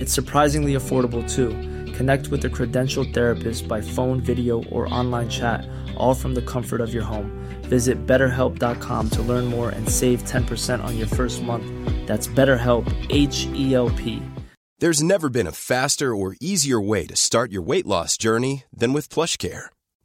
It's surprisingly affordable too. Connect with a credentialed therapist by phone, video, or online chat, all from the comfort of your home. Visit betterhelp.com to learn more and save 10% on your first month. That's BetterHelp, H E L P. There's never been a faster or easier way to start your weight loss journey than with PlushCare.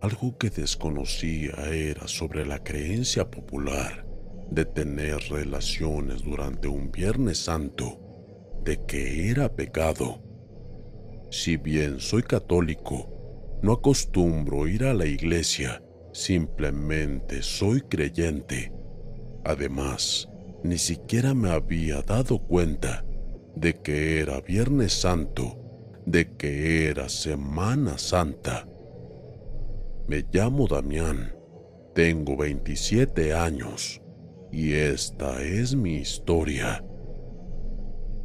Algo que desconocía era sobre la creencia popular de tener relaciones durante un Viernes Santo, de que era pecado. Si bien soy católico, no acostumbro ir a la iglesia, simplemente soy creyente. Además, ni siquiera me había dado cuenta de que era Viernes Santo, de que era Semana Santa. Me llamo Damián, tengo 27 años y esta es mi historia.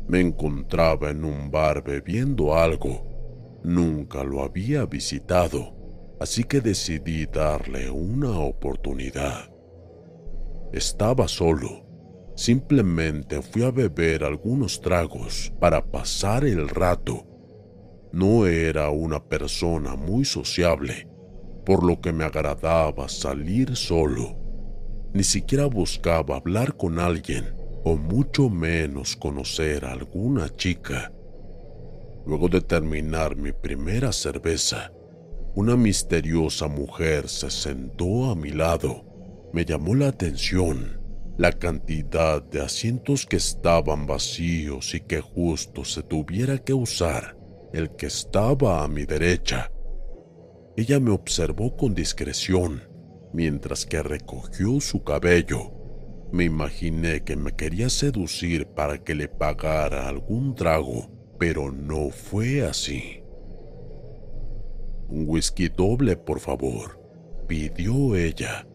Me encontraba en un bar bebiendo algo. Nunca lo había visitado, así que decidí darle una oportunidad. Estaba solo. Simplemente fui a beber algunos tragos para pasar el rato. No era una persona muy sociable, por lo que me agradaba salir solo. Ni siquiera buscaba hablar con alguien o mucho menos conocer a alguna chica. Luego de terminar mi primera cerveza, una misteriosa mujer se sentó a mi lado. Me llamó la atención la cantidad de asientos que estaban vacíos y que justo se tuviera que usar el que estaba a mi derecha. Ella me observó con discreción mientras que recogió su cabello. Me imaginé que me quería seducir para que le pagara algún trago, pero no fue así. Un whisky doble, por favor, pidió ella.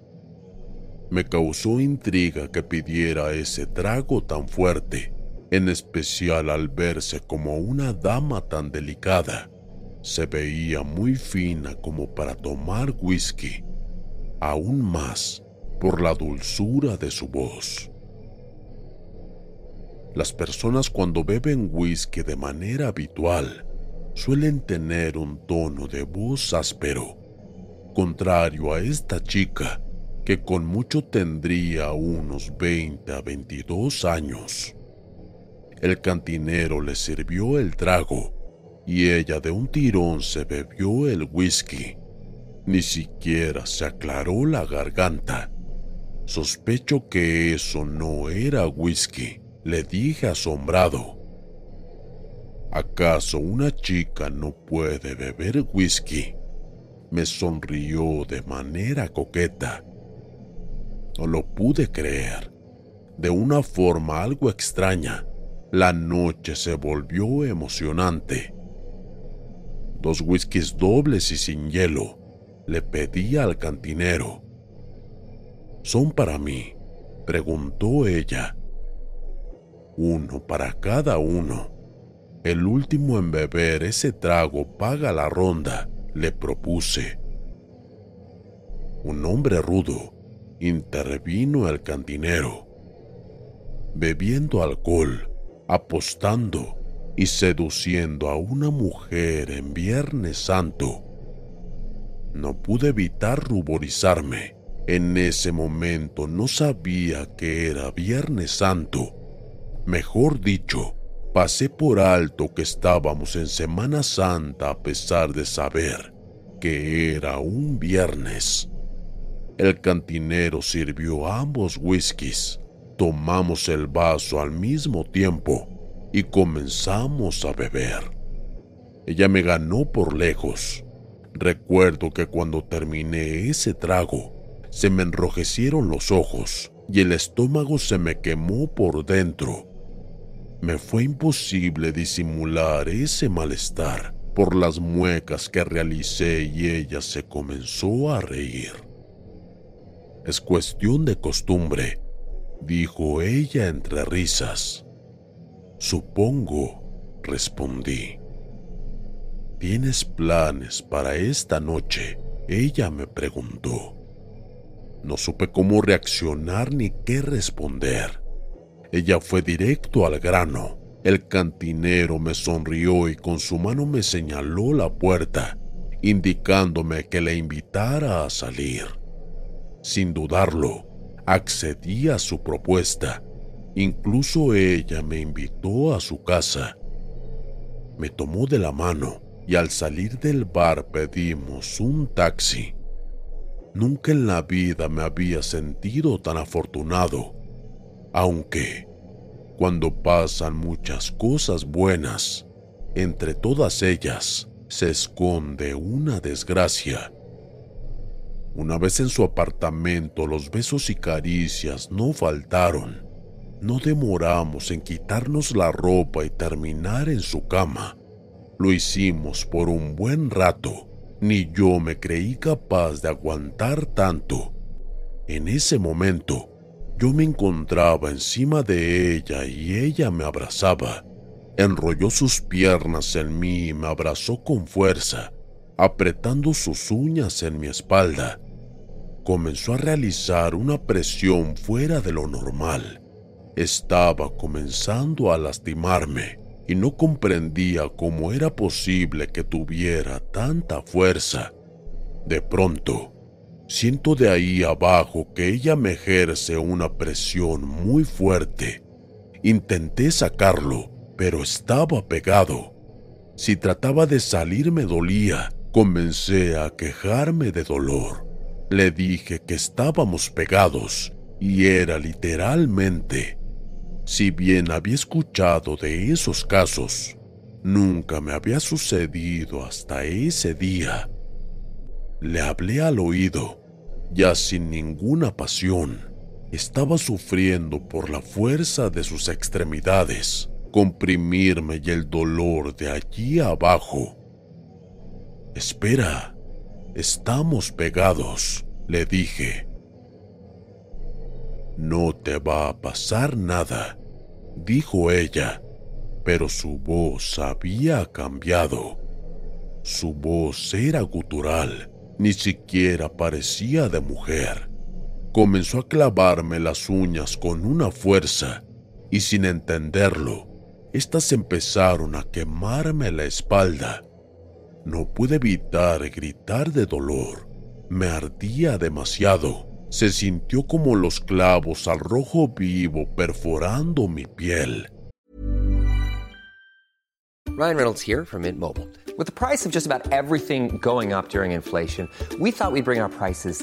Me causó intriga que pidiera ese trago tan fuerte, en especial al verse como una dama tan delicada. Se veía muy fina como para tomar whisky, aún más por la dulzura de su voz. Las personas cuando beben whisky de manera habitual suelen tener un tono de voz áspero, contrario a esta chica que con mucho tendría unos 20 a 22 años. El cantinero le sirvió el trago y ella de un tirón se bebió el whisky. Ni siquiera se aclaró la garganta. Sospecho que eso no era whisky, le dije asombrado. ¿Acaso una chica no puede beber whisky? Me sonrió de manera coqueta no lo pude creer. De una forma algo extraña, la noche se volvió emocionante. Dos whiskies dobles y sin hielo, le pedí al cantinero. ¿Son para mí? preguntó ella. Uno para cada uno. El último en beber ese trago paga la ronda, le propuse. Un hombre rudo intervino el cantinero. Bebiendo alcohol, apostando y seduciendo a una mujer en Viernes Santo. No pude evitar ruborizarme. En ese momento no sabía que era Viernes Santo. Mejor dicho, pasé por alto que estábamos en Semana Santa a pesar de saber que era un viernes. El cantinero sirvió ambos whiskies. Tomamos el vaso al mismo tiempo y comenzamos a beber. Ella me ganó por lejos. Recuerdo que cuando terminé ese trago, se me enrojecieron los ojos y el estómago se me quemó por dentro. Me fue imposible disimular ese malestar por las muecas que realicé y ella se comenzó a reír. Es cuestión de costumbre, dijo ella entre risas. Supongo, respondí. ¿Tienes planes para esta noche? Ella me preguntó. No supe cómo reaccionar ni qué responder. Ella fue directo al grano. El cantinero me sonrió y con su mano me señaló la puerta, indicándome que le invitara a salir. Sin dudarlo, accedí a su propuesta. Incluso ella me invitó a su casa. Me tomó de la mano y al salir del bar pedimos un taxi. Nunca en la vida me había sentido tan afortunado, aunque cuando pasan muchas cosas buenas, entre todas ellas se esconde una desgracia. Una vez en su apartamento los besos y caricias no faltaron. No demoramos en quitarnos la ropa y terminar en su cama. Lo hicimos por un buen rato ni yo me creí capaz de aguantar tanto. En ese momento, yo me encontraba encima de ella y ella me abrazaba. Enrolló sus piernas en mí y me abrazó con fuerza, apretando sus uñas en mi espalda. Comenzó a realizar una presión fuera de lo normal. Estaba comenzando a lastimarme y no comprendía cómo era posible que tuviera tanta fuerza. De pronto, siento de ahí abajo que ella me ejerce una presión muy fuerte. Intenté sacarlo, pero estaba pegado. Si trataba de salir me dolía. Comencé a quejarme de dolor. Le dije que estábamos pegados y era literalmente si bien había escuchado de esos casos, nunca me había sucedido hasta ese día. Le hablé al oído, ya sin ninguna pasión. Estaba sufriendo por la fuerza de sus extremidades, comprimirme y el dolor de allí abajo. Espera, estamos pegados, le dije. No te va a pasar nada dijo ella, pero su voz había cambiado. Su voz era gutural, ni siquiera parecía de mujer. Comenzó a clavarme las uñas con una fuerza y sin entenderlo, éstas empezaron a quemarme la espalda. No pude evitar gritar de dolor. Me ardía demasiado se sintió como los clavos al rojo vivo perforando mi piel. Ryan Reynolds here from Mint Mobile. With the price of just about everything going up during inflation, we thought we'd bring our prices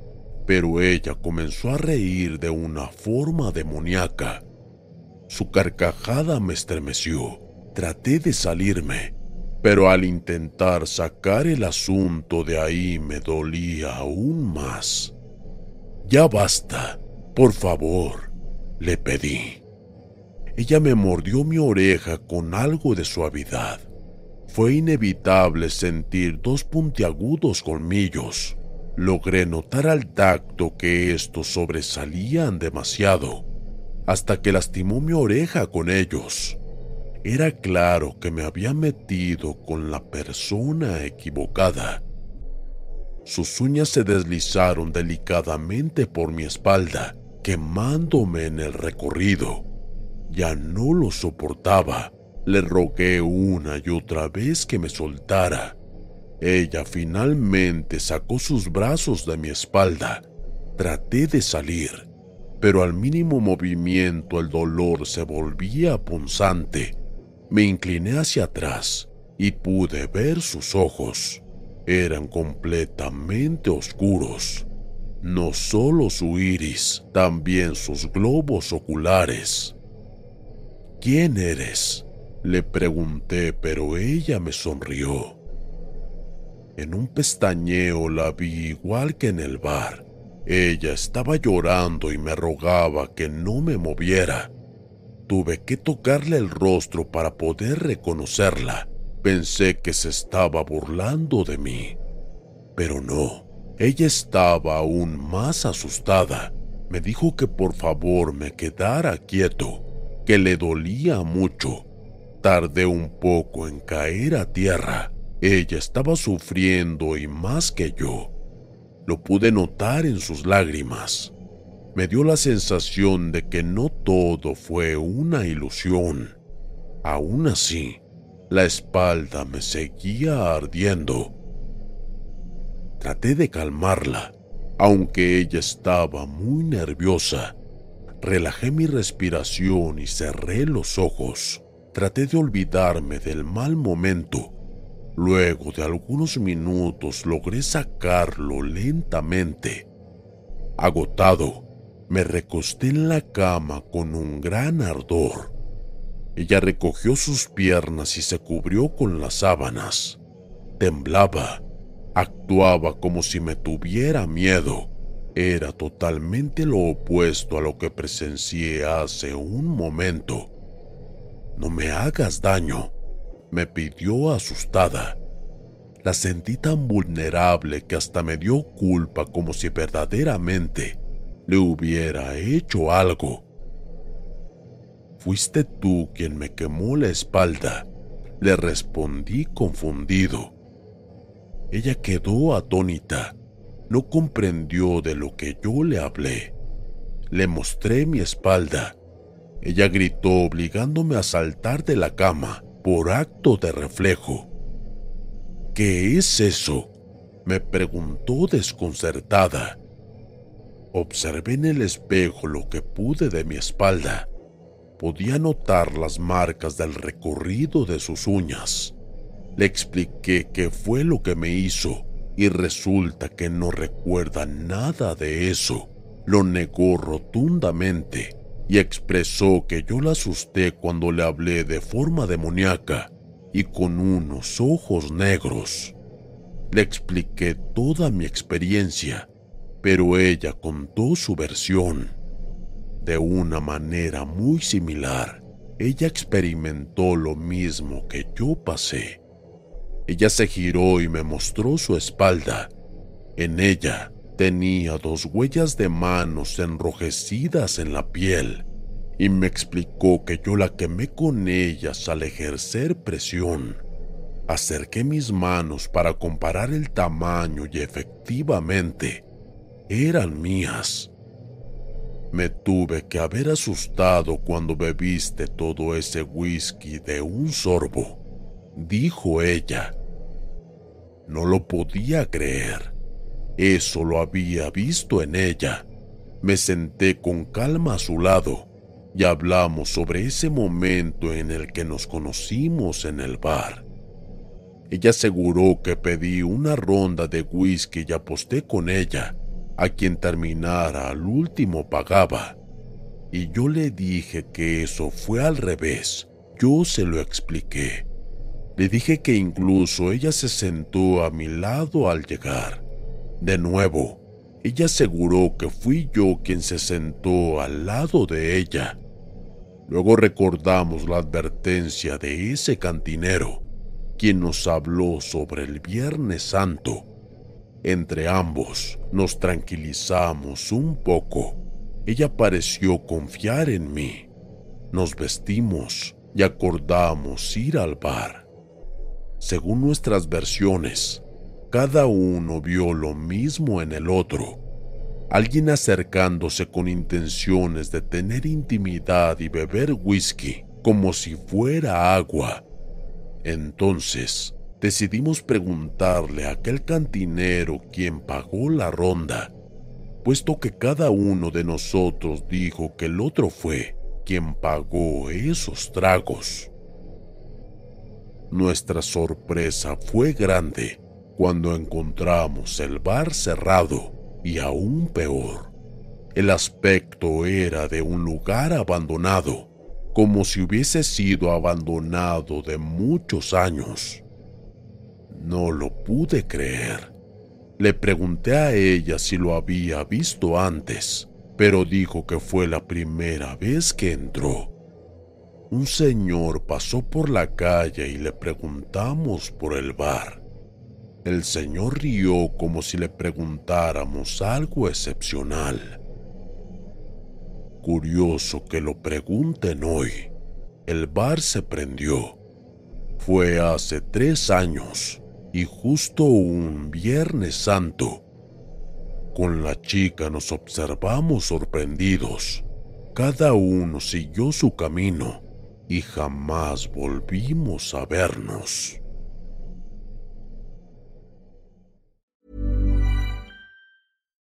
Pero ella comenzó a reír de una forma demoníaca. Su carcajada me estremeció. Traté de salirme, pero al intentar sacar el asunto de ahí me dolía aún más. Ya basta, por favor, le pedí. Ella me mordió mi oreja con algo de suavidad. Fue inevitable sentir dos puntiagudos colmillos. Logré notar al tacto que estos sobresalían demasiado, hasta que lastimó mi oreja con ellos. Era claro que me había metido con la persona equivocada. Sus uñas se deslizaron delicadamente por mi espalda, quemándome en el recorrido. Ya no lo soportaba. Le rogué una y otra vez que me soltara. Ella finalmente sacó sus brazos de mi espalda. Traté de salir, pero al mínimo movimiento el dolor se volvía punzante me incliné hacia atrás y pude ver sus ojos. Eran completamente oscuros. No solo su iris, también sus globos oculares. ¿Quién eres? Le pregunté, pero ella me sonrió. En un pestañeo la vi igual que en el bar. Ella estaba llorando y me rogaba que no me moviera tuve que tocarle el rostro para poder reconocerla. Pensé que se estaba burlando de mí. Pero no, ella estaba aún más asustada. Me dijo que por favor me quedara quieto, que le dolía mucho. Tardé un poco en caer a tierra. Ella estaba sufriendo y más que yo. Lo pude notar en sus lágrimas me dio la sensación de que no todo fue una ilusión. Aún así, la espalda me seguía ardiendo. Traté de calmarla, aunque ella estaba muy nerviosa. Relajé mi respiración y cerré los ojos. Traté de olvidarme del mal momento. Luego de algunos minutos logré sacarlo lentamente. Agotado, me recosté en la cama con un gran ardor. Ella recogió sus piernas y se cubrió con las sábanas. Temblaba, actuaba como si me tuviera miedo. Era totalmente lo opuesto a lo que presencié hace un momento. No me hagas daño, me pidió asustada. La sentí tan vulnerable que hasta me dio culpa como si verdaderamente le hubiera hecho algo. Fuiste tú quien me quemó la espalda, le respondí confundido. Ella quedó atónita, no comprendió de lo que yo le hablé. Le mostré mi espalda. Ella gritó obligándome a saltar de la cama por acto de reflejo. ¿Qué es eso? me preguntó desconcertada. Observé en el espejo lo que pude de mi espalda. Podía notar las marcas del recorrido de sus uñas. Le expliqué qué fue lo que me hizo y resulta que no recuerda nada de eso. Lo negó rotundamente y expresó que yo la asusté cuando le hablé de forma demoníaca y con unos ojos negros. Le expliqué toda mi experiencia pero ella contó su versión. De una manera muy similar, ella experimentó lo mismo que yo pasé. Ella se giró y me mostró su espalda. En ella tenía dos huellas de manos enrojecidas en la piel y me explicó que yo la quemé con ellas al ejercer presión. Acerqué mis manos para comparar el tamaño y efectivamente eran mías. Me tuve que haber asustado cuando bebiste todo ese whisky de un sorbo, dijo ella. No lo podía creer. Eso lo había visto en ella. Me senté con calma a su lado y hablamos sobre ese momento en el que nos conocimos en el bar. Ella aseguró que pedí una ronda de whisky y aposté con ella. A quien terminara al último pagaba. Y yo le dije que eso fue al revés. Yo se lo expliqué. Le dije que incluso ella se sentó a mi lado al llegar. De nuevo, ella aseguró que fui yo quien se sentó al lado de ella. Luego recordamos la advertencia de ese cantinero quien nos habló sobre el Viernes Santo. Entre ambos nos tranquilizamos un poco. Ella pareció confiar en mí. Nos vestimos y acordamos ir al bar. Según nuestras versiones, cada uno vio lo mismo en el otro. Alguien acercándose con intenciones de tener intimidad y beber whisky como si fuera agua entonces, decidimos preguntarle a aquel cantinero quien pagó la ronda, puesto que cada uno de nosotros dijo que el otro fue quien pagó esos tragos. Nuestra sorpresa fue grande cuando encontramos el bar cerrado y aún peor. El aspecto era de un lugar abandonado como si hubiese sido abandonado de muchos años. No lo pude creer. Le pregunté a ella si lo había visto antes, pero dijo que fue la primera vez que entró. Un señor pasó por la calle y le preguntamos por el bar. El señor rió como si le preguntáramos algo excepcional. Curioso que lo pregunten hoy. El bar se prendió. Fue hace tres años y justo un Viernes Santo. Con la chica nos observamos sorprendidos. Cada uno siguió su camino y jamás volvimos a vernos.